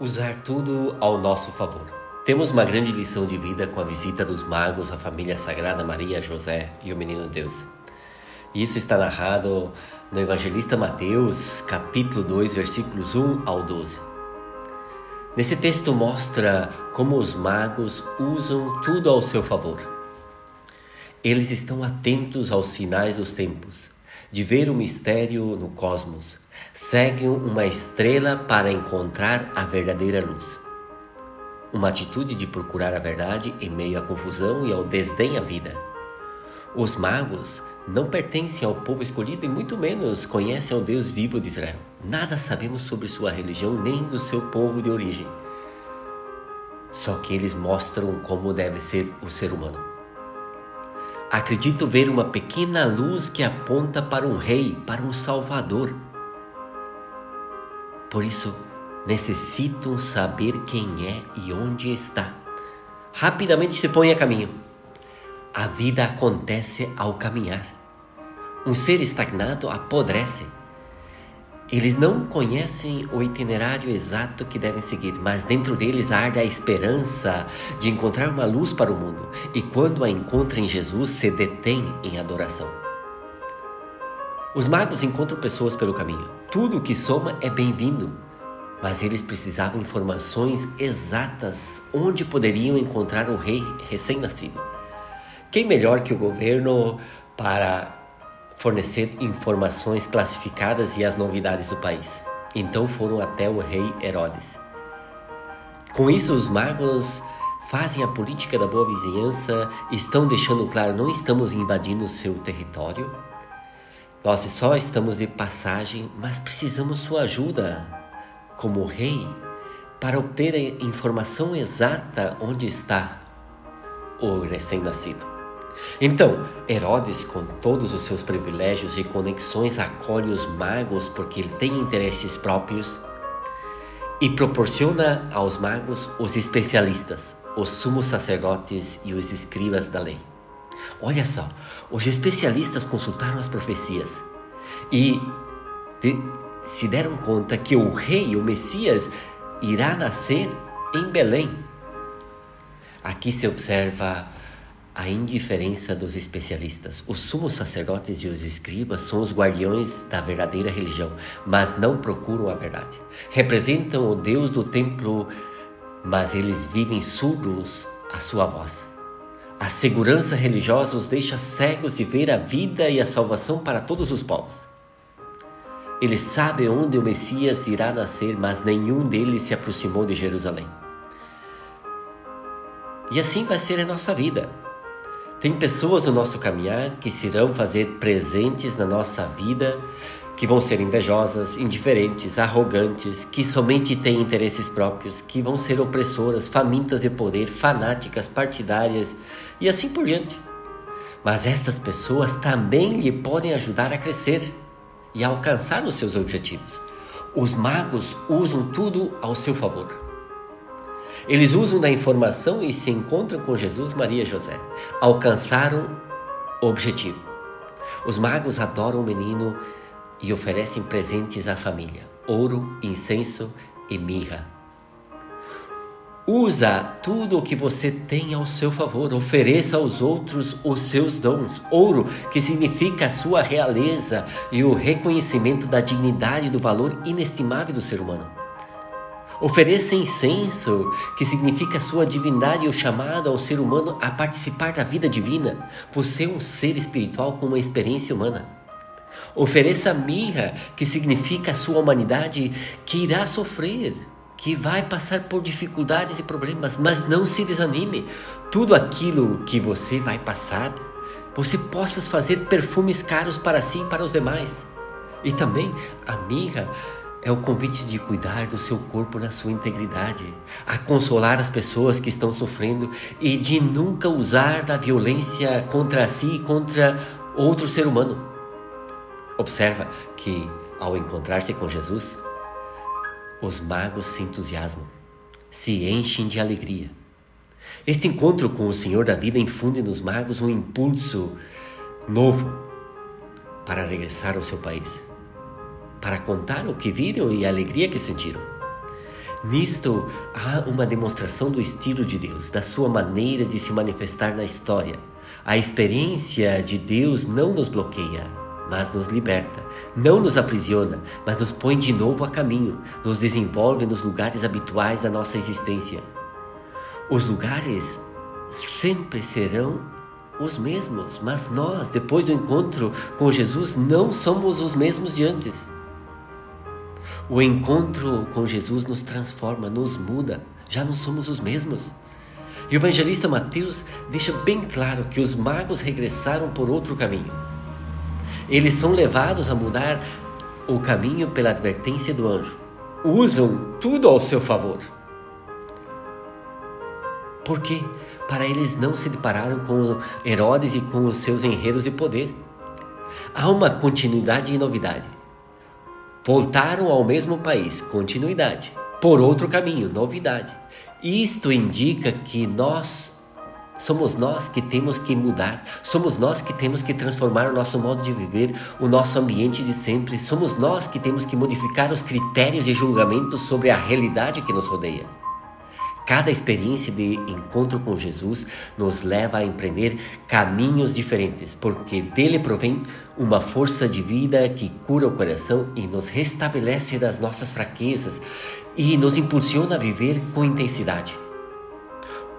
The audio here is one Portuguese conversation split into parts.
Usar tudo ao nosso favor. Temos uma grande lição de vida com a visita dos magos à família sagrada Maria, José e o menino Deus. Isso está narrado no Evangelista Mateus, capítulo 2, versículos 1 ao 12. Nesse texto mostra como os magos usam tudo ao seu favor. Eles estão atentos aos sinais dos tempos, de ver o mistério no cosmos, seguem uma estrela para encontrar a verdadeira luz. Uma atitude de procurar a verdade em meio à confusão e ao desdém à vida. Os magos não pertencem ao povo escolhido e muito menos conhecem ao Deus vivo de Israel. Nada sabemos sobre sua religião nem do seu povo de origem. Só que eles mostram como deve ser o ser humano. Acredito ver uma pequena luz que aponta para um rei, para um salvador por isso, necessitam saber quem é e onde está. Rapidamente se põe a caminho. A vida acontece ao caminhar. Um ser estagnado apodrece. Eles não conhecem o itinerário exato que devem seguir, mas dentro deles arde a esperança de encontrar uma luz para o mundo, e quando a encontram em Jesus, se detém em adoração. Os magos encontram pessoas pelo caminho. Tudo que soma é bem-vindo, mas eles precisavam informações exatas onde poderiam encontrar o rei recém-nascido. Quem melhor que o governo para fornecer informações classificadas e as novidades do país? Então foram até o rei Herodes. Com isso, os magos fazem a política da boa vizinhança, estão deixando claro: não estamos invadindo o seu território, nós só estamos de passagem, mas precisamos sua ajuda como rei para obter a informação exata onde está o recém-nascido. Então, Herodes, com todos os seus privilégios e conexões, acolhe os magos porque ele tem interesses próprios e proporciona aos magos os especialistas, os sumos sacerdotes e os escribas da lei. Olha só, os especialistas consultaram as profecias e se deram conta que o rei, o Messias, irá nascer em Belém. Aqui se observa a indiferença dos especialistas. Os sumos sacerdotes e os escribas são os guardiões da verdadeira religião, mas não procuram a verdade. Representam o Deus do templo, mas eles vivem surdos à sua voz. A segurança religiosa os deixa cegos de ver a vida e a salvação para todos os povos. Eles sabem onde o Messias irá nascer, mas nenhum deles se aproximou de Jerusalém. E assim vai ser a nossa vida. Tem pessoas no nosso caminhar que se irão fazer presentes na nossa vida que vão ser invejosas, indiferentes, arrogantes, que somente têm interesses próprios, que vão ser opressoras, famintas de poder, fanáticas, partidárias e assim por diante. Mas estas pessoas também lhe podem ajudar a crescer e a alcançar os seus objetivos. Os magos usam tudo ao seu favor. Eles usam da informação e se encontram com Jesus, Maria e José. Alcançaram o objetivo. Os magos adoram o menino e oferecem presentes à família: ouro, incenso e mirra. Usa tudo o que você tem ao seu favor, ofereça aos outros os seus dons. Ouro, que significa a sua realeza e o reconhecimento da dignidade e do valor inestimável do ser humano. Ofereça incenso, que significa sua divindade e o chamado ao ser humano a participar da vida divina. Você é um ser espiritual com uma experiência humana. Ofereça mirra, que significa sua humanidade que irá sofrer, que vai passar por dificuldades e problemas, mas não se desanime. Tudo aquilo que você vai passar, você possa fazer perfumes caros para si e para os demais. E também a mirra é o convite de cuidar do seu corpo na sua integridade, a consolar as pessoas que estão sofrendo e de nunca usar da violência contra si e contra outro ser humano. Observa que, ao encontrar-se com Jesus, os magos se entusiasmam, se enchem de alegria. Este encontro com o Senhor da vida infunde nos magos um impulso novo para regressar ao seu país, para contar o que viram e a alegria que sentiram. Nisto há uma demonstração do estilo de Deus, da sua maneira de se manifestar na história. A experiência de Deus não nos bloqueia, mas nos liberta. Não nos aprisiona, mas nos põe de novo a caminho, nos desenvolve nos lugares habituais da nossa existência. Os lugares sempre serão os mesmos, mas nós, depois do encontro com Jesus, não somos os mesmos de antes. O encontro com Jesus nos transforma, nos muda, já não somos os mesmos. E o evangelista Mateus deixa bem claro que os magos regressaram por outro caminho. Eles são levados a mudar o caminho pela advertência do anjo. Usam tudo ao seu favor. Por quê? Para eles não se depararam com Herodes e com os seus enredos de poder. Há uma continuidade e novidade. Voltaram ao mesmo país, continuidade. Por outro caminho, novidade. Isto indica que nós Somos nós que temos que mudar, somos nós que temos que transformar o nosso modo de viver, o nosso ambiente de sempre, somos nós que temos que modificar os critérios de julgamento sobre a realidade que nos rodeia. Cada experiência de encontro com Jesus nos leva a empreender caminhos diferentes, porque dele provém uma força de vida que cura o coração e nos restabelece das nossas fraquezas e nos impulsiona a viver com intensidade.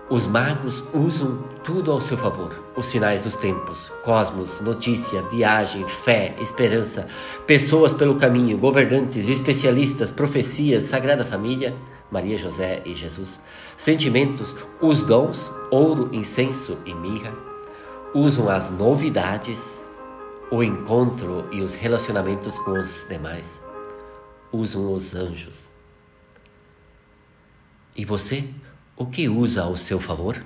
Os magos usam tudo ao seu favor: os sinais dos tempos, cosmos, notícia, viagem, fé, esperança, pessoas pelo caminho, governantes, especialistas, profecias, sagrada família, Maria, José e Jesus. Sentimentos, os dons, ouro, incenso e mirra. Usam as novidades, o encontro e os relacionamentos com os demais. Usam os anjos. E você? O que usa ao seu favor?